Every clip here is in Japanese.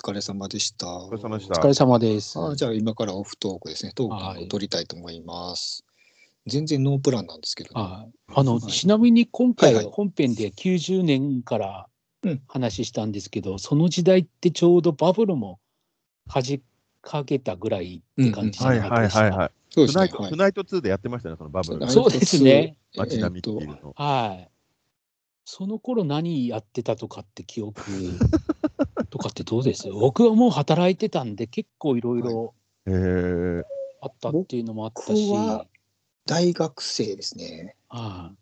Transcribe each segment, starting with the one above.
疲れ様でした。お疲れ様でしお疲た。れ様です。あじゃあ今からオフトークですね。トークを取りたいと思います。全然ノープランなんですけど、ね。はいあの、はいちなみに今回はいはい本編で90年からうん話したんですけど、その時代ってちょうどバブルもはじかけたぐらいって感じじゃはいなかったでしたはいはいはい。そうですね。トゥナイト、はいトゥナイト2でやってましたね、そのバブルはい。そうですね。街並みっていうの。はい。その頃何やってたとかって記憶とかってどうです？僕はもう働いてたんで結構いろいろ。あったっていうのもあったし、僕は大学生ですね。はい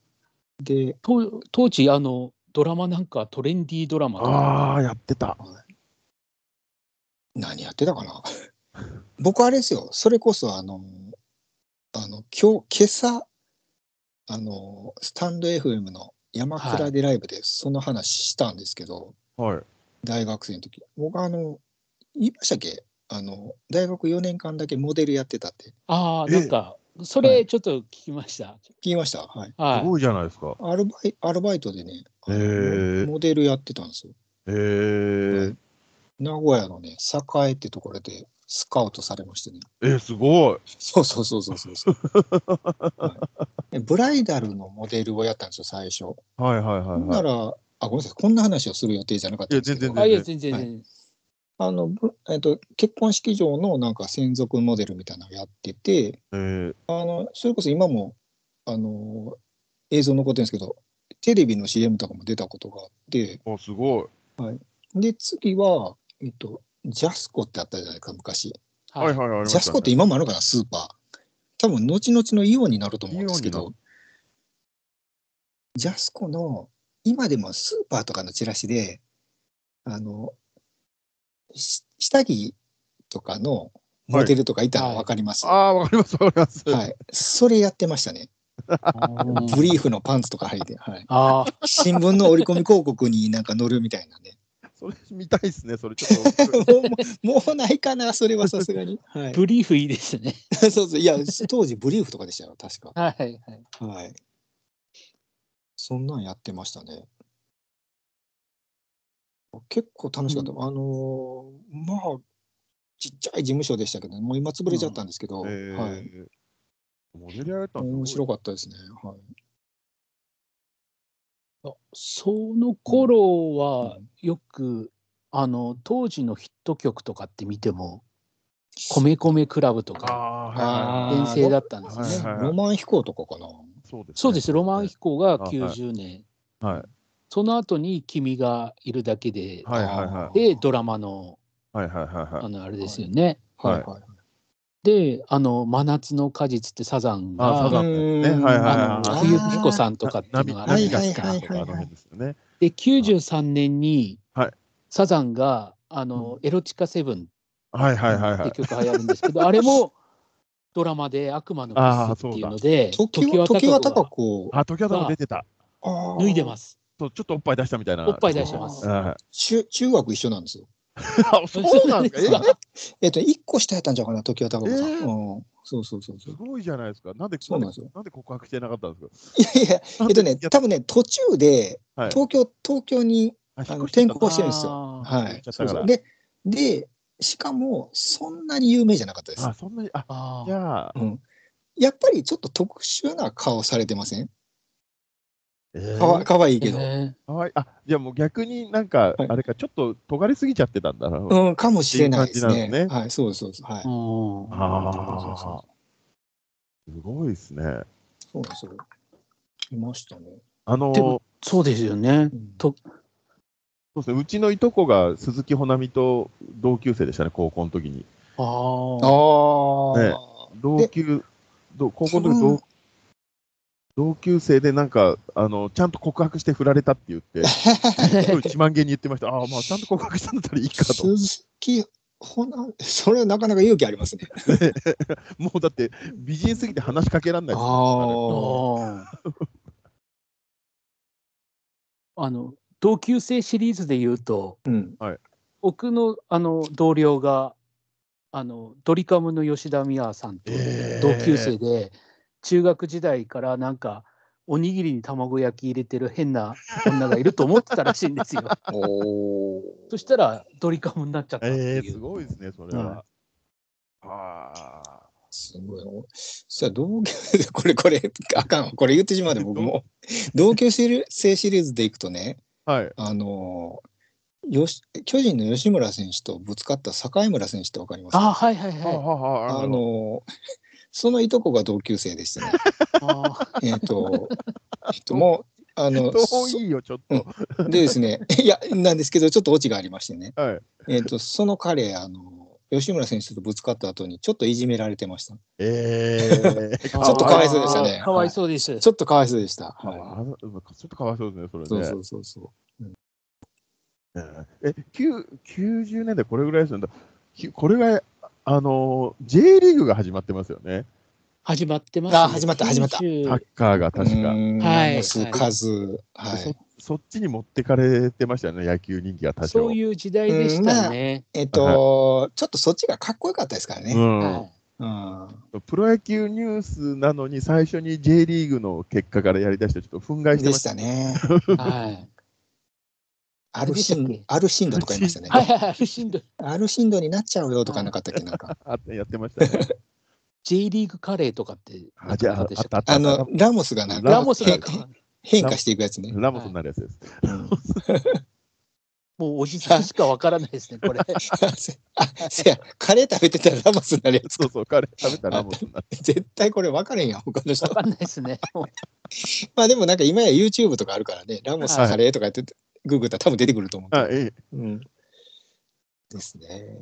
で、と当時あのドラマなんかトレンディードラマとかああ、やってた。何やってたかな？僕あれですよ。それこそあの、あの、今日、今朝、あの、スタンド FM の山倉でライブでその話したんですけど、はい。大学生の時。僕あの言いましたっけ？あの大学4年間だけモデルやってたって。ああえ。なんかそはい。れちょっと聞きました、聞きました？はい。はい。すごいじゃないですか。アルバイアルバイトでねモデルやってたんですよ。へえ。名古屋のね栄ってところでスカウトされましてね。え、すごい。そうそうそうそうそうそう、はい。でブライダルのモデルをやったんですよ最初、はいはいはいほんなはらあごめんなさい。こんな話をする予定じゃなかったんですけど。いや全然あいや全然。はい。全然、あの、ぶえっと、結婚式場のなんか専属モデルみたいなのをやってて、い。えあの、それこそ今も、あの、映像残ってるんですけど、テレビの CM とかも出たことがあって、ー、あ、すごい。で、次は、えっと、ジャスコってあったじゃないか、昔。はい。はい、ありまジしたね。ャスコって今もあるのかな、スーパー。多分、後々のイオンになると思うんですけイオンど、ジャスコの、今でもスーパーとかのチラシで、あの、し下着とかのモデルとかいたの分かります、ああ、わかります、わかります。はい、それやってましたね。うんブリーフのパンツとか履いて、はい、ああ新聞の折り込み広告になんか載るみたいなね。それ見たいですね、それちょっと。もうもうないかな、それはさすがに。はい、ブリーフいいですね そうそう、いや、当時ブリーフとかでしたよ、確か。はいはいはい。そんなんやってましたね。結構楽しかった。あのーまあ、ちっちゃい事務所でしたけど、もう今潰れちゃったんですけど、えーはい。モデルやれたん面白い。かったですね。はい。あその頃はうんよく、あの当時のヒット曲とかって見ても「米米クラブ」とかはい。遠征だったんですよね。ロマン飛行とかかな。そうですね。そうですロマン飛行があはい90年、はい。その後に「君がいるだけで」はいはいはい。でドラマのはいはいはいあはい。のあれですよね。はいはい。であの「真夏の果実」ってサザンがはいはいはいあのはい冬彦さんとかっていうのがあるはいじゃないですか。ですよね。で93年にはいサザンがあの、エロチカセブンはいはいはいはい。って曲が流行るんですけど、あれもドラマで悪魔のキスっていうので、時は時は高子子。あ、時はも出てた。あ脱いでます。そうちょっとおっぱい出したみたいな。おっぱい出してますはい中中学一緒なんですよ。あそうなんですか？え？えっと、一個下やったんちゃうかな、時は高子さん。えー？うん、そうそうそうそう。すごいじゃないですか。なんで、そうなんですよなんで告白してなかったんですか？いやいや、えっとね、多分ね、途中ではい東京、東京にああの転校してるんですよ。あはいで、で、しかも、そんなに有名じゃなかったですあ、。そんなに、あ、あじゃあ、うん。やっぱりちょっと特殊な顔されてません？えかわー、かわいいけど。えかわいい。あ、じゃあもう逆になんか、はいあれか、ちょっと尖りすぎちゃってたんだな。うん、かもしれないですね。ねはい、そうです、そうです。はい。ああ、すごいですね。そうですよ。いましたね。あのでもそうですよね。うんとそうですね、うちのいとこが鈴木保奈美と同級生でしたね、高校の時に。あああ。あ、ね同級、ど高校の時同同級生でなんかあの、ちゃんと告白して振られたって言って、すごい自慢げに言ってました。ああ、まあ、ちゃんと告白したんだったらいいかと。鈴木ほな、それはなかなか勇気ありますね。もうだって、美人すぎて話しかけられないですあよあ。あの同級生シリーズで言うとうん。僕のあの同僚があのドリカムの吉田美和さんとえー同級生で、中学時代からなんかおにぎりに卵焼き入れてる変な女がいると思ってたらしいんですよ。そしたらドリカムになっちゃったっていう。えー、すごいですね、それは。ああ。すごい。そや同級生、これ、これ、あかんわ。これ言ってしまうで、僕も。同級生シリーズでいくとね、はい。あのよし、巨人の吉村選手とぶつかった境村選手ってわかります？あかはいはいはい。はあ、はあ。あの そのいとこが同級生でしてね。あえっと、えっと、もう、あの、遠いよ、ちょっと。そでですね、いや、なんですけど、ちょっとオチがありましてね。はい。えっと、その彼、あの、吉村選手とぶつかった後に、ちょっといじめられてました。ええち ちょっとかわいそうでしたねかわいそうです。ちょっとかわいそうでした。あはあのちょっとかわいそうですね、それい。ね。そうそうそうそう。え、9 90年代これぐらいですよこれが、あの、J リーグが始まってますよね。始まってます、あ始まった始まった90サッカーが確か。はいはい。数、数。はいそ。そっちに持ってかれてましたよね、野球人気が多少。そういう時代でしたね。えっと、ちょっとそっちがかっこよかったですからね。うんはいうん。プロ野球ニュースなのに最初に J リーグの結果からやりだしてちょっと憤慨してでしましたたね。はい。アルシン何でしたっけ、アルシンドとか言いましたね。はいはいはい。しんどい。アルシンドになっちゃうよとかなかったっけ、なんか。あやってましたね。J リーグカレーとかってあじゃあ、ああったあの、ラモスがなラモスが変変化していくやつね。ラモスになるやつです。うんもうおじさんしかわからないですね、これ。あ、せや、カレー食べてたらラモスになるやつか。そうそう、彼食べたらラモスになる。絶対これ分かれんやん、他の人わ。かんないですね。まあでもなんか今や YouTube とかあるからね、ラモスカレーとかやって、ググったら多分出てくると思う。あ、ええ。うん。ですね。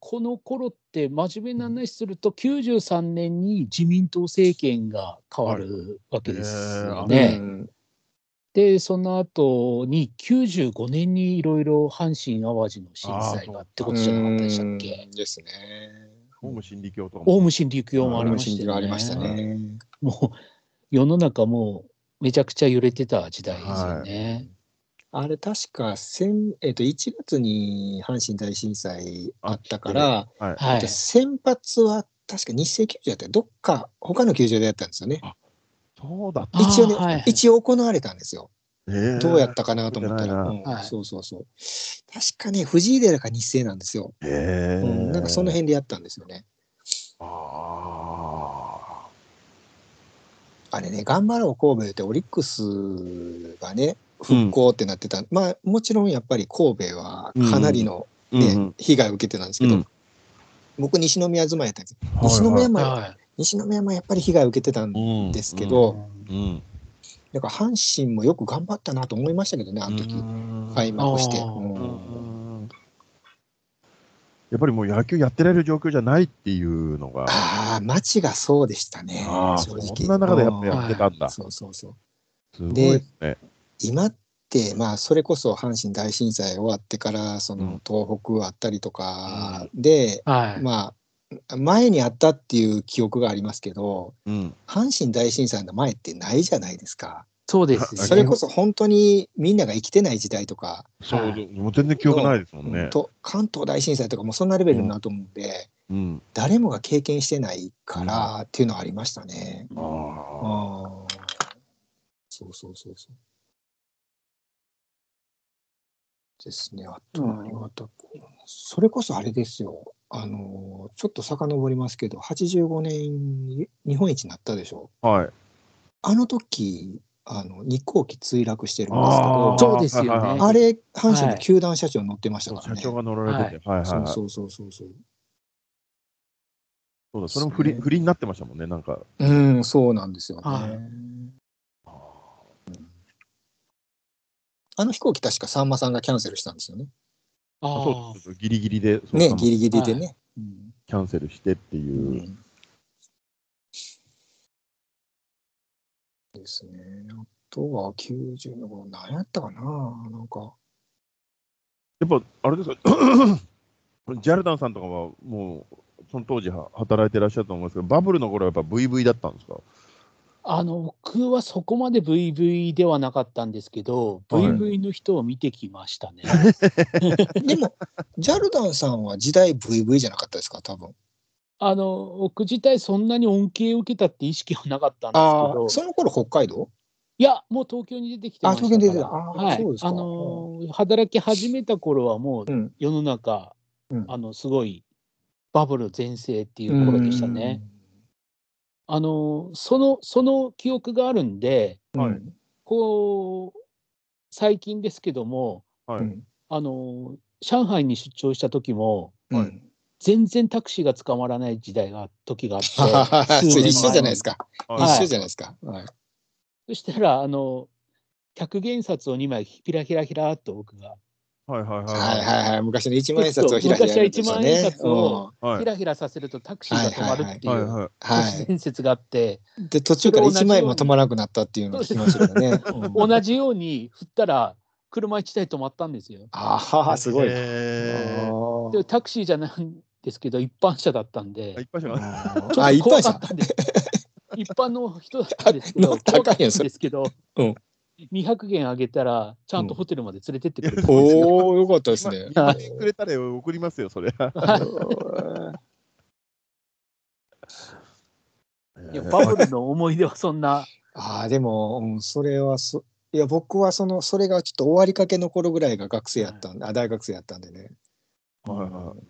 この頃って真面目な話すると、93年に自民党政権が変わるわけですよはいね。うんで、その後に95年にいろいろ阪神・淡路の震災がってことじゃなかったでしたっけ？うんですね。オウム真理教とかオウも。ム真理教もありあましたよね。がありましたね。もう世の中もうめちゃくちゃ揺れてた時代ですよね。あれ確か先、えっと1月に阪神大震災あったから、はい。はいで。先発は確か日清球場やったらどっか他の球場でやったんですよね。そうだ一応ね、はいはい一応行われたんですよ。た。ええどうやったかなと思ったら、覚うんはいそうそうそう。確かね、藤井寺か日清なんですよ。ええうん、なんかその辺でやったんですよね。ああれね、頑張ろう神戸ってオリックスがね、復興ってなってた、まあもちろんやっぱり神戸はかなりの、あ。ねうんうん被害を受けてたんですけど、うん僕西宮住まいやったんですはいはい西宮も、やっぱり被害を受けてたんうんですけい。ど、うん。だから阪神もよく頑張ったなと思いましたけどね、あの時、開幕して。やっぱりもう野球やってられる状況じゃないっていうのが、ああ、街がそうでしたね、正直。そんな中でやってたんだ。すそうそうそう。ごいですね。今って、まあ、それこそ阪神大震災終わってから、その東北あったりとかで、はい。まあ、前にあったっていう記憶がありますけど、うん。阪神大震災の前ってないじゃないですか。そうですよね。それこそ本当にみんなが生きてない時代とか、そう、はいもう全然記憶ないですもんね。と関東大震災とかもそんなレベルになると思うんで、うん。誰もが経験してないからっていうのはありましたね。ああ。ああ。そうそうそうそう。ですね。あと何があった、それこそあれですよ。あの、ちょっと遡りますけど、85年に日本一になったでしょ。はい。あの時、あの、日航機墜落してるんですけど、そうですよねはいはいあれ、阪神の球団社長乗ってましたからね。社長が乗られてて、はい、はいはいはいそうそうそうそうそう。そうだ、それも不倫、不倫になってましたもんね、なんか。うん、そうなんですよね。はいあの飛行機確かさんまさんがキャンセルしたんですよね。あそうそうギリギリで、ね、かギリギリでね。うんキャンセルしてっていう。うんですね。あとは90の頃、何やったかななんか。やっぱ、あれですか、ジャルダンさんとかはもう、その当時は働いてらっしゃると思うんですけど、バブルの頃はやっぱ VV だったんですか？あの僕はそこまで VV ではなかったんですけど、はい。VV の人を見てきましたね。でも、ジャルダンさんは時代 VV じゃなかったですか？多分。あの僕自体そんなに恩恵を受けたって意識はなかったんですけあど。あ、その頃北海道？いやもう東京に出てきてましたから。あ東京に出てた。あーはいそうですか。あのー働き始めた頃はもううん。世の中、うん。あのすごいバブル全盛っていう頃でしたね。あのーそのその記憶があるんでうん。はいうんこう最近ですけどもはい。うんあのー上海に出張した時もうん。全然タクシーが捕まらない時代が時があって 一緒じゃないですか。か。はい一緒じゃないですか。はい。そしたらあの100元札を2枚ひらひらひらっと僕がはいはいはいはい。はいはい。昔の一万円札を開いて昔は一万円札をはいひらひらさせるとタクシーが止まるっていうはいはい。は都市伝説があって、い。で、途中から1万円も止まらなくなったっていうのを聞きましたね。うん。同じように振ったら車1台止まったんですよ。ああ、すごい。でタクシーじゃないんですけど一般車だったんで。あ一般車が。ちょあ、っと怖一般車。かったんで 一般の人だったんですけど乗ったらあかんよ怖かったんですけど、うん200元あげたらちゃんとホテルまで連れてってくれたんですよ。おお、よかったですね。今くれたら送りますよ、それ。いやバブルの思い出はそんな ああ、でも、うん、それはそ、いや、僕はその、それがちょっと終わりかけの頃ぐらいが学生やったんで、あ、大学生やったんでね。はいはい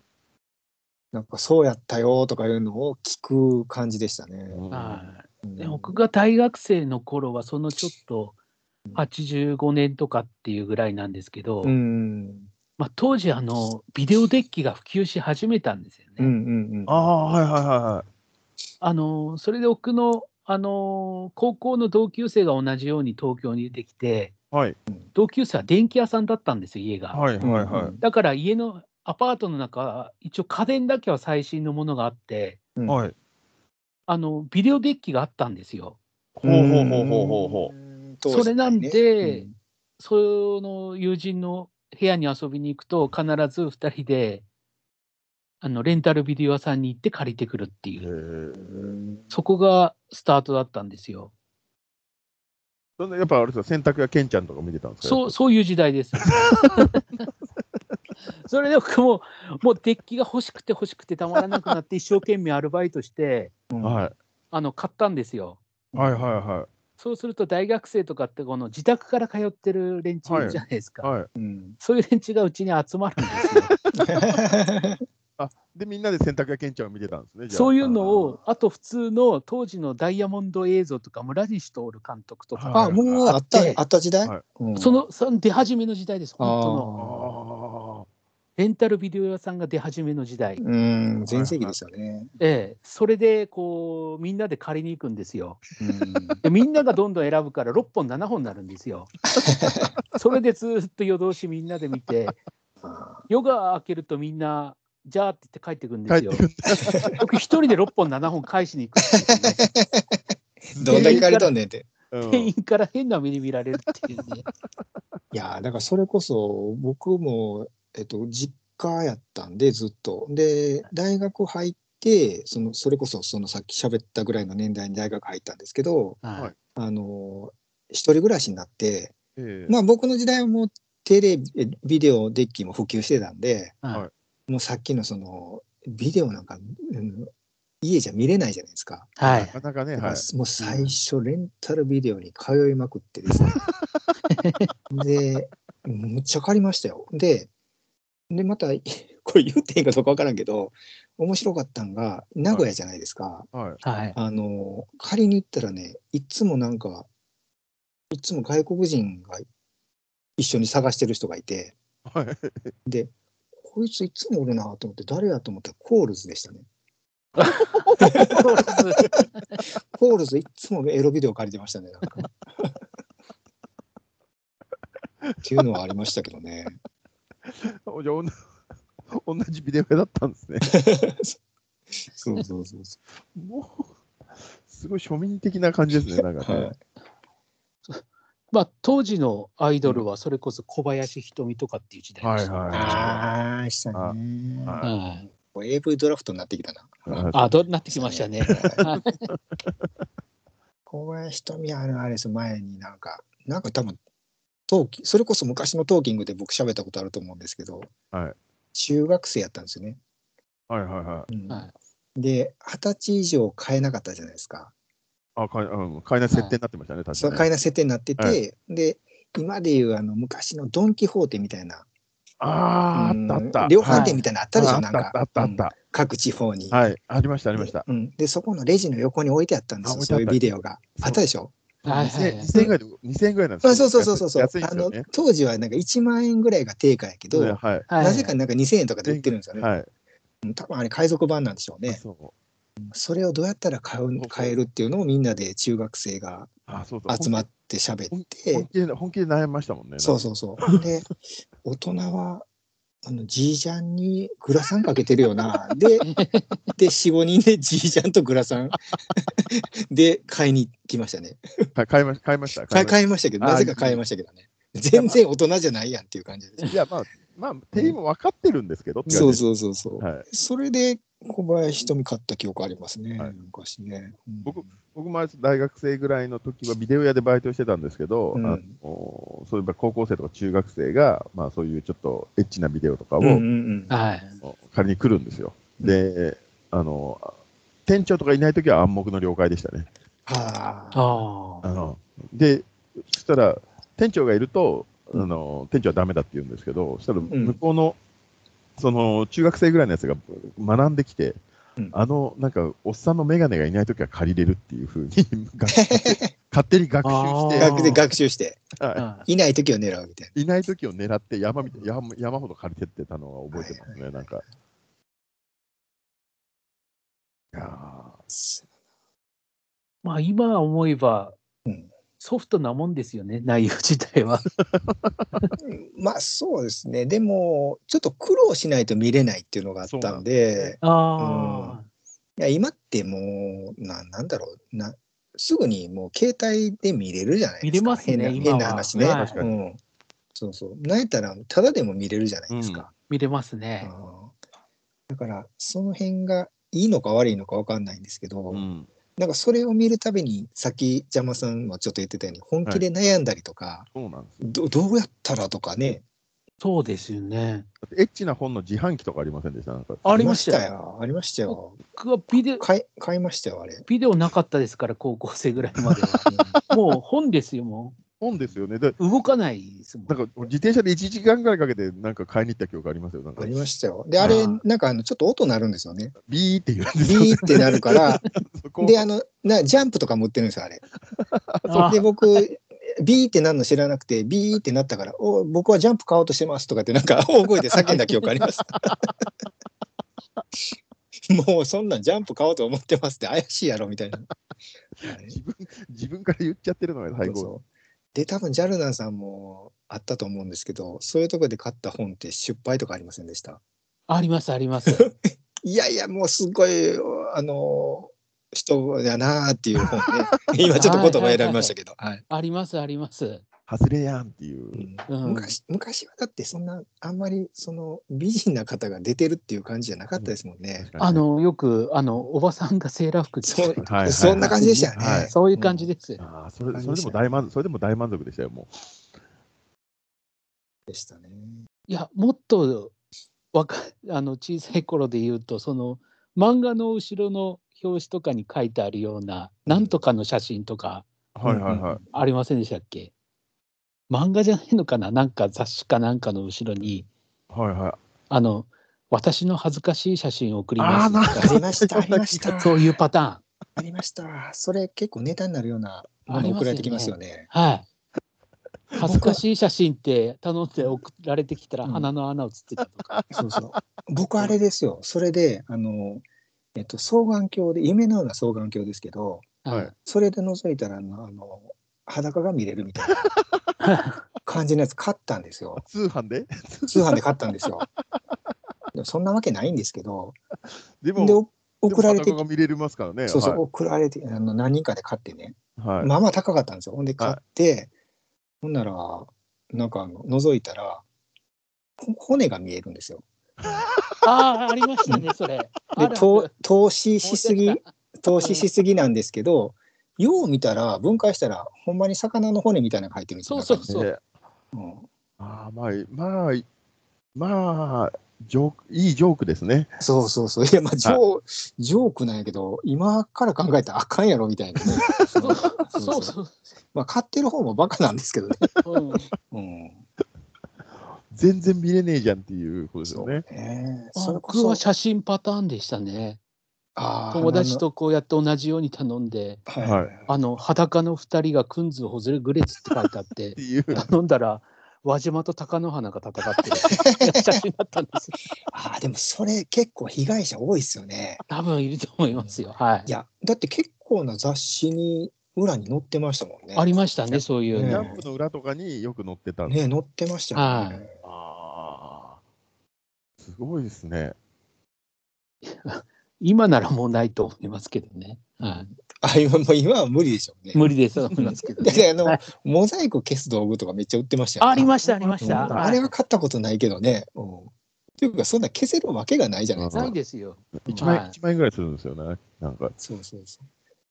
なんか、そうやったよとかいうのを聞く感じでしたね。はいうんで僕が大学生の頃はそのちょっと85年とかっていうぐらいなんですけど、うん。まあ、当時あのビデオデッキが普及し始めたんですよね。うんうんうん。ああ、はいはいはあのそれで僕のあの高校の同級生が同じように東京に出てきていはい。同級生は電気屋さんだったんですよ家が。はいはいはい。だから家のアパートの中一応家電だけは最新のものがあってうんはい。あのビデオデッキがあったんですよ。ほうほうほうほうほうほう。うんそれなんでうんその友人の部屋に遊びに行くと必ず2人であのレンタルビデオ屋さんに行って借りてくるっていう、うんそこがスタートだったんですよ。やっぱあれですか、洗濯屋ケンちゃんとか見てたんですか？そうそういう時代です。それで僕ももうデッキが欲しくて欲しくてたまらなくなって一生懸命アルバイトしてうんはい。あの買ったんですよ。はいはいはそうすると大学生とかってこの自宅から通ってる連中じゃないですか。い。はい。うんそういう連中がうちに集まるんですよ。で、みんなで洗濯屋ケンちゃんを見てたんですね。じゃあそういうのを、あと普通の当時のダイヤモンド映像とか、村西徹監督とか、はいあ、もうあったあって、あった時代？はいうんそのその出始めの時代です、本当の。あレンタルビデオ屋さんが出始めの時代。うん、全盛期でしたね。ええ、それでこうみんなで借りに行くんですよ。みんながどんどん選ぶから6本、7本になるんですよ。それでずっと夜通しみんなで見て、夜が明けるとみんな、じゃあって言って帰ってくるんあ。ですよ。僕一人で6本、7本返しに行くんですよね。どんだけ借りとんねんって。うん店員から変な目に見られるっていうね。いやーだからそれこそ僕も、えっと、実家やったんでずっと。で大学入ってそのそれこそそのさっき喋ったぐらいの年代に大学入ったんですけどはいあの一人暮らしになってええまあ僕の時代はもうテレビビデオデッキも普及してたんではいもうさっきのそのビデオなんか、うん家じゃ見れないじゃないですか。は。ないかなかね、はい。もう最初レンタルビデオに通いまくってですね。で、むっちゃ借りましたよ。で、で、また、これ言っていいかどうかわからんけど、面白かったんが、名古屋じゃないですか。はい。はい。あの、借りに行ったらね、いつもなんか、いつも外国人が一緒に探してる人がいて、はい。で、こいついつもおるなと思って、誰やと思ったらコールズでしたね。コールズいつもエロビデオ借りてましたね、なんか。っていうのはありましたけどね。お じゃあおんな 同じビデオ屋だったんですね。そうそうそうそもう、すごい庶民的な感じですね、なんかう。ね。はいまあ当時のアイドルはそれこそ小林瞳とかっていう時代でした。はいはいああ、したね。はいはい。AV ドラフトになってきたな。はいあ、どうなってきましたね。はい小林瞳はあれあれです前になんか、なんか多分、トーキそれこそ昔のトーキングで僕喋ったことあると思うんですけど、はい中学生やったんですよね。はいはいはうんはいで、二十歳以上買えなかったじゃないですか。あ、買い、うん、買いな設定になってましたね、確かに、買えない設定になってて、はで、今でいうあの昔のドン・キホーテみたいな、ああ、あったあった。量販店みたいなのあったでしょ、はいなんか。あったあったあった。各地方に。はい、ありました、ありました。うん、で、そこのレジの横に置いてあったんですよ、あ置いてあったそういうビデオが。あったでしょ？はいはいはい2000円ぐらいで、2000円ぐらいなんですあよそうそうそうそうそう、あの。当時はなんか1万円ぐらいが定価やけど、はい。なぜかなんか2000円とかで売ってるんですよね。はい。うん多分あれ海賊版なんでしょうね。そうそれをどうやったら買う買えるっていうのをみんなで中学生が。集まって喋っ本て、本気で悩みましたもんね。そうそうそう。で、大人は、あの、じいちゃんにグラサンかけてるよな。で、で、4、5人でじいちゃんとグラサン で買いに来ましたね。はい買いま買いました。買いいましたけど、あなぜか買いましたけどね。全然大人じゃないやんっていう感じです。したいや、まあ、まあ、店員も分かってるんですけどそうそうそうそう。はい。それで小林瞳買った記憶ありますね、はい昔ね。うん僕僕も大学生ぐらいの時はビデオ屋でバイトしてたんですけど、うんあのそういえば高校生とか中学生が、まあ、そういうちょっとエッチなビデオとかを、うんうんうんはい。借りに来るんですよ。で、あの店長とかいない時は暗黙の了解でしたね。はあ。ああ。あので、そしたら店長がいると、あの店長はダメだって言うんですけど、そしたら向こうの、その中学生ぐらいのやつが学んできて、うん。あのなんかおっさんの眼鏡がいないときは借りれるっていうふうに学勝手に学習して。学で学習して、はい。ない時を狙うみたいいないときを狙って山みたい山山ほど借りてってたのは覚えてますね、なんか。いや。まあ今思えばうんソフトなもんですよね、内容自体は。まあそうですね。でも、ちょっと苦労しないと見れないっていうのがあったんで、あいや今ってもうな、なんだろうな、すぐにもう携帯で見れるじゃないですか。見れますね変な変な話ね。はいうん。そうそう。なんやったら、ただでも見れるじゃないですか。あ、見れますね。うんだから、その辺がいいのか悪いのか分かんないんですけど、うんなんかそれを見るたびに、さっき邪魔さんもちょっと言ってたように、本気で悩んだりとか、そうなんですよ。どどうやったらとかね、そうですよね。エッチな本の自販機とかありませんでした？なんかありましたよ。よ。ありましたよ。僕はビデオ、買い買いましたよ、あれ。ビデオなかったですから、高校生ぐらいまでは。もう本ですよ、も本ですよね。でう。動かないですもん。なんか自転車で1時間ぐらいかけてなんか買いに行った記憶ありますよ。なんかありましたよ。で、あれなんかあのちょっと音鳴るんですよね。ビーって言うんですよ。ビーってなるから、で、あの、なジャンプとかも売ってるんですよ、あれ。あで、僕、ビーってなるの知らなくて、ビーってなったから、お僕はジャンプ買おうとしてますとかって、なんか 大声で叫んだ記憶あります。もうそんなんジャンプ買おうと思ってますって怪しいやろみたいな。はい自分自分から言っちゃってるのが最高。そうそうで、多分ジャルナンさんもあったと思うんですけど、そういうとこで買った本って失敗とかありませんでした？あります、あります。いやいや、もうすごい、あの、人やなーっていう本ね。今ちょっと言葉選びましたけど。はいあります、あります。外れやんっていうう。んうん昔昔はだってそんなあんまりその美人な方が出てるっていう感じじゃなかったですもんね。あの、よく、あの、おばさんがセーラー服着てそはいはい そんな感じでしたよね。はいそういう感じです。ああ、それそれでも大満足、それでも大満足でしたよ、もでしたね。いや、もっとわか あの小さい頃で言うと、その漫画の後ろの表紙とかに書いてあるような、なんとかの写真とかう。はいはいはい。ありませんでしたっけ？漫画じゃないのかな？なんか雑誌かなんかの後ろに、はいはい。あの、私の恥ずかしい写真を送りますとあかありました、ありました。そういうパタありました。それ結構ネタになるようなもの送られてきますよね。ーン。はい。恥ずかしい写真って頼んで送られてきたらうん鼻の穴写ってたとか。そうそう。僕あれですよ。それで、あの、えっと、双眼鏡で、夢のような双眼鏡ですけど、はいそれで覗いたら、あの、あの裸が見れるみたいな 感じのやつ買ったんですよ。通販で？通販で買ったんですよ。でもそんなわけないんですけど、でも、で、お送られて見れますからね。そうそう、送られて、あの何人かで買ってね、はい。はいまあまあ高かったんですよ。ほんで買って、ほんなら、なんかあの覗いたら、ほ骨が見えるんですよ。ああ、ありましたね、それ。あで、投資しすぎ 投資しすぎなんですけど、よう見たら、分解したら、ほんまに魚の骨みたいなのが入ってるんですよ。そうそう中にでうんああ、まあ、まあ、まあ、ジョーク、いいジョークですね。そうそうそう。いや、まあ、ジョー、ジョークなんやけど、今から考えたらあかんやろみたいなね。そうそそううそう。まあ、買ってる方もバカなんですけどね。うんうん。全然見れねえじゃんっていうことですそうよね。ね。それこそ僕は写真パターンでしたね。友達とこうやって同じように頼んで、はいはいあの裸の二人がくんずほずれぐれつって書いてあって。頼んだら、輪島と貴乃花が戦ってる写真だったんです。ああ、でもそれ結構被害者多いですよね。多分いると思いますよ。はいい。や、だって結構な雑誌に裏に載ってましたもんね。ありましたね、そういうジねの。ャンプの裏とかによく載ってた。ね載ってましたよね。ああ。すごいですね。今ならもうないと思いますけどね。はい、あ今もう今は無理でしょうね。無理ですと思いますけど、ね。であの、はいモザイク消す道具とかめっちゃ売ってましたよ、ね。ありました、ありましうんた。あれは買ったことないけどね。うん。っていうか、そんな消せるわけがないじゃないですか。ないですよ。1万円、はい1万円ぐらいするんですよね。なんか。そうそうそう。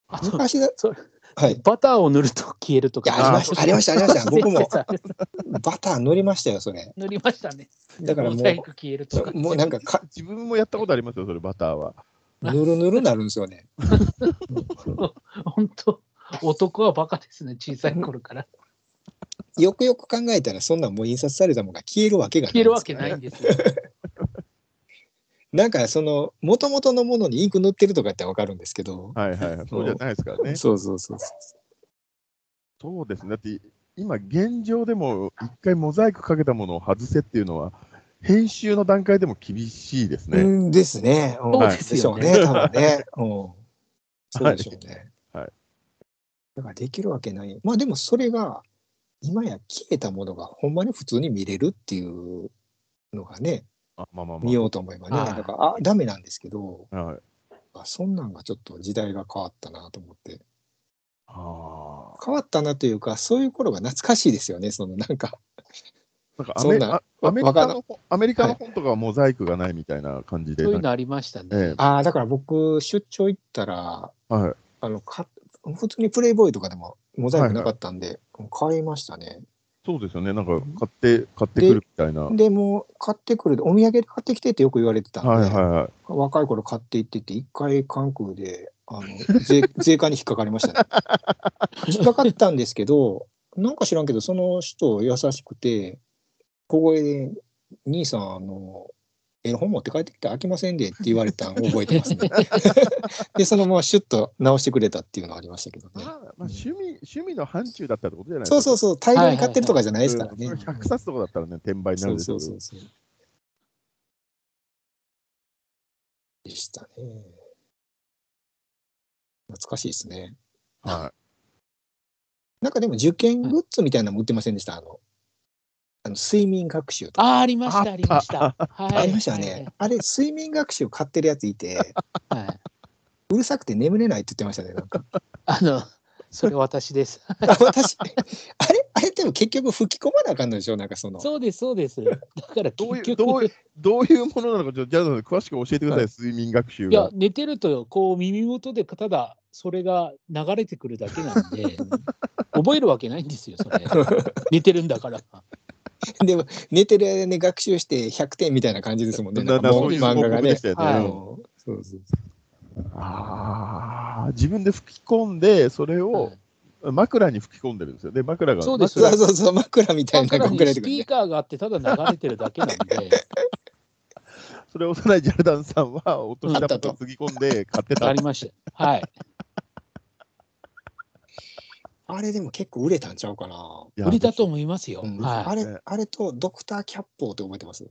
あと昔だ、それはい。いバターを塗ると消えるとか。や、ありました、ありました、ありました。僕もバター塗りましたよ、それ。塗りましたね。だからもモザイク消えるとか。う、もうなんかか、自分もやったことありますよ、それ、バターは。ぬるぬるなるんですよね。本当男はバカですね、小さい頃から。よくよく考えたら、そんなんもう印刷されたものが消えるわけがない、消えるわけないんですよ。なんか、その、もともとのものにインク塗ってるとかってわかるんですけど。はいはいはい。そうじゃないですからね。そうそうそうそう。そうですね。だって、今、現状でも、一回モザイクかけたものを外せっていうのは、編集の段階でも厳しいですね。うんですね。うんそうですよねでしょうね、多分ね。うん。そうでしょうね。はいだからできるわけない。まあでもそれが、今や消えたものがほんまに普通に見れるっていうのがね、あまあまあま見ようと思えばね。はいだから、あ、ダメなんですけど、あ。はい。あそんなんがちょっと時代が変わったなと思って。ああ。変わったなというか、そういう頃が懐かしいですよね。そのなんか、なんかアメなあアメリカの本、アメリカの本とかはモザイクがないみたいな感じで。そういうのありましたね。ええああ、だから僕、出張行ったら、はい。あの、か普通にプレイボーイとかでもモザイクなかったんで、買いましたね。そうですよね。なんか買って、買ってくるみたいな。はいでもう買ってくるお土産で買ってきてってよく言われてたんで、はいはい。若い頃買って行ってて一回関空であの税 税関に引っかかりましたね 引っかかったんですけどなんか知らんけどその人優しくて小声で「兄さんあの絵本持って帰ってきて飽きませんで」って言われたのを覚えてますね でそのままシュッと直してくれたっていうのはありましたけどねまあ、まあ、趣味、趣味の範疇だったってことじゃないですか。そうそうそう大量に買ってるとかじゃないですからね、うんそれ100冊とかだったらね、転売になそうるでしょけどそううそうそう。でしたね。懐かしいですね。はなんかでも受験グッズみたいなのも売ってませんでした？あの、あの睡眠学習とか。ああ、ありました、あったありました。はいありましたよね。あれ、睡眠学習買ってるやついて、はいはい。うるさくて眠れないって言ってましたね。なんか あの、それ私です。あ私、あれ、あれでも結局吹き込まなあかんのでしょなんかその。そうです、そうです。だからどういう結どうどういうものなのか、ちょっとジャズさん詳しく教えてください、はい睡眠学習が。、いや寝てると、こう耳元でただそれが流れてくるだけなんで、覚えるわけないんですよ、それ。寝てるんだから。でも、寝てる間に学習して100点みたいな感じですもんね。なんかもなそういう漫画がねああ、自分で吹き込んで、それを枕に吹き込んでるんですよね。枕が。そうですそうそうそう、枕みたいなス。ピーカーがあってただ流れてるだけなんで、それを幼いジャルダンさんは、お年玉とつぎ込んで買ってたあ。りました。はい。あれでも結構売れたんちゃうかな。売れたと思いますよ。うんはあれね、あれとドクターキャッポーって覚えてます？い。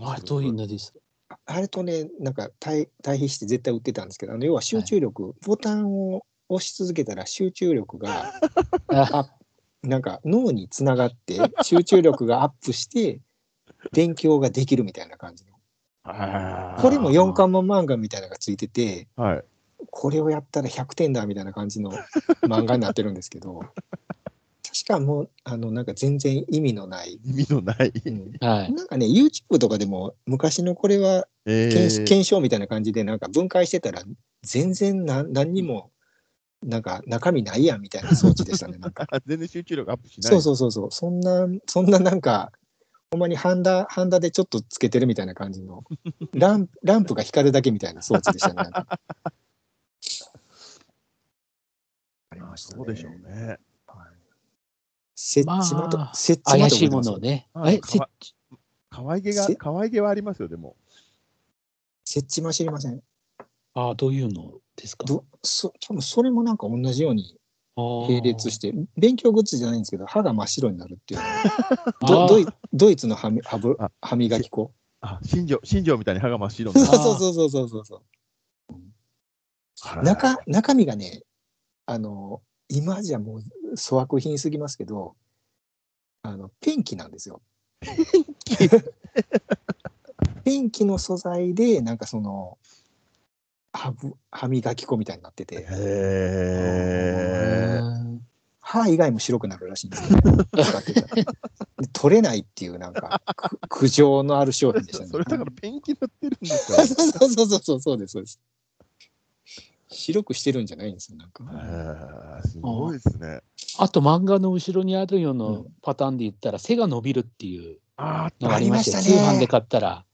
あれどういうのです？ああれとね、なんか対対比して絶対売ってたんですけど、あの要は集中力、ボタンを押し続けたら集中力が あなんか脳につながって集中力がアップして勉強ができるみたいな感じの。これも4巻も漫画みたいなのがついてて、はい。これをやったら100点だみたいな感じの 漫画になってるんですけど、確かもう、あの、なんか全然意味のない、意味のない。うんはい。なんかね、YouTube とかでも昔のこれはえ検,、ー検証みたいな感じでなんか分解してたら全然な何にもなんか中身ないやんみたいな装置でしたね。なんか 全然集中力アップしない。そうそうそうそう。そんな、そんななんかほんまにハンダ、ハンダでちょっとつけてるみたいな感じの、ランランプが光るだけみたいな装置でしたね。ありましたね。そうでしょうね。設置窓、まあ設置窓怪しいものをね。え、あかわせ可愛げがせ、可愛げはありますよ、でも。設置も知りません。あーどういうのですか？どそ多分それもなんか同じように並列しして、勉強グッズじゃないんですけど、歯が真っ白になるっていう のあードドイドイツの歯み歯ぶあ歯磨き粉。あ、新庄、新庄みたいに歯が真っ白そうになる。そうそうそうそうそう。あら中中身がね、あの、今じゃもう粗悪品すぎますけど、あの、ペンキなんですよ。ペンキの素材で、なんかその、歯ぶ歯磨き粉みたいになってて、へえ。歯以外も白くなるらしいんですよ、ね。使ってたらで取れないっていう、なんか、く苦情のある商品でしたね。それだからペンキ塗ってるんですか そうそうそうそうそうです、そうです。白くしてるんじゃないんですよ、なんか。すごいですね。あと漫画の後ろにあるようなうんパターンで言ったら背が伸びるっていうあのがありましたよありましたね通販で買ったら。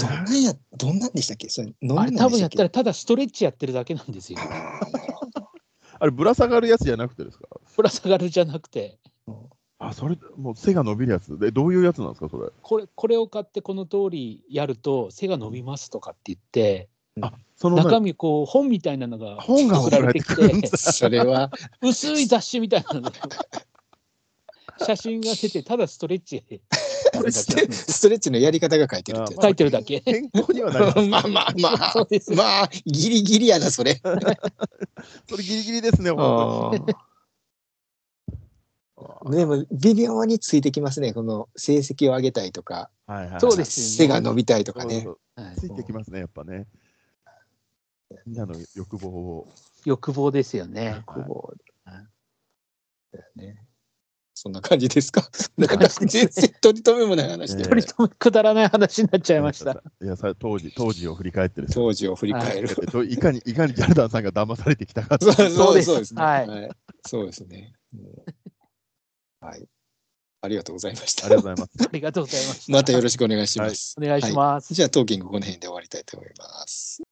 どんなんや、どんなんでしたっけ？それ、あれ多分やったらら。ただストレッチやってるだけなんですよ。あれ、ぶら下がるやつじゃなくてですか？ぶら下がるじゃなくて、あ、それ、もう背が伸びるやつ。で、どういうやつなんですか、それ？これこれを買ってこの通りやると背が伸びますとかって言って、あ、その中身こう本みたいなのが本が送られてくるんだ。それは、薄い雑誌みたいなのが写真が出てただストレッチストレッチのやり方が書いてるってや書いてるだけ。健康にはなりまあまあまあ、まあ、ギリギリやな、それ。それギリギリですね。でも、微妙についてきますね、この成績を上げたいとか、はいはい。そうです背が伸びたいとかね。ついてきますね、やっぱね。みんなの欲望を。欲望ですよね。こうはいだよね。そんな感じですか？なんか全然取り留めもない話で、ええ取り留めくだらない話になっちゃいました。いや、さ当時、当時を振り返ってですよ当時を振り返る。どいかに、いかにジャルダンさんが騙されてきたか そうです、ね。はいはい。そうですね。うんはい。ありがとうございましたあり。がとうございます。ありがとうございました。またよろしくお願いします。お願いします。じゃあ、トーキングこの辺で終わりたいと思います。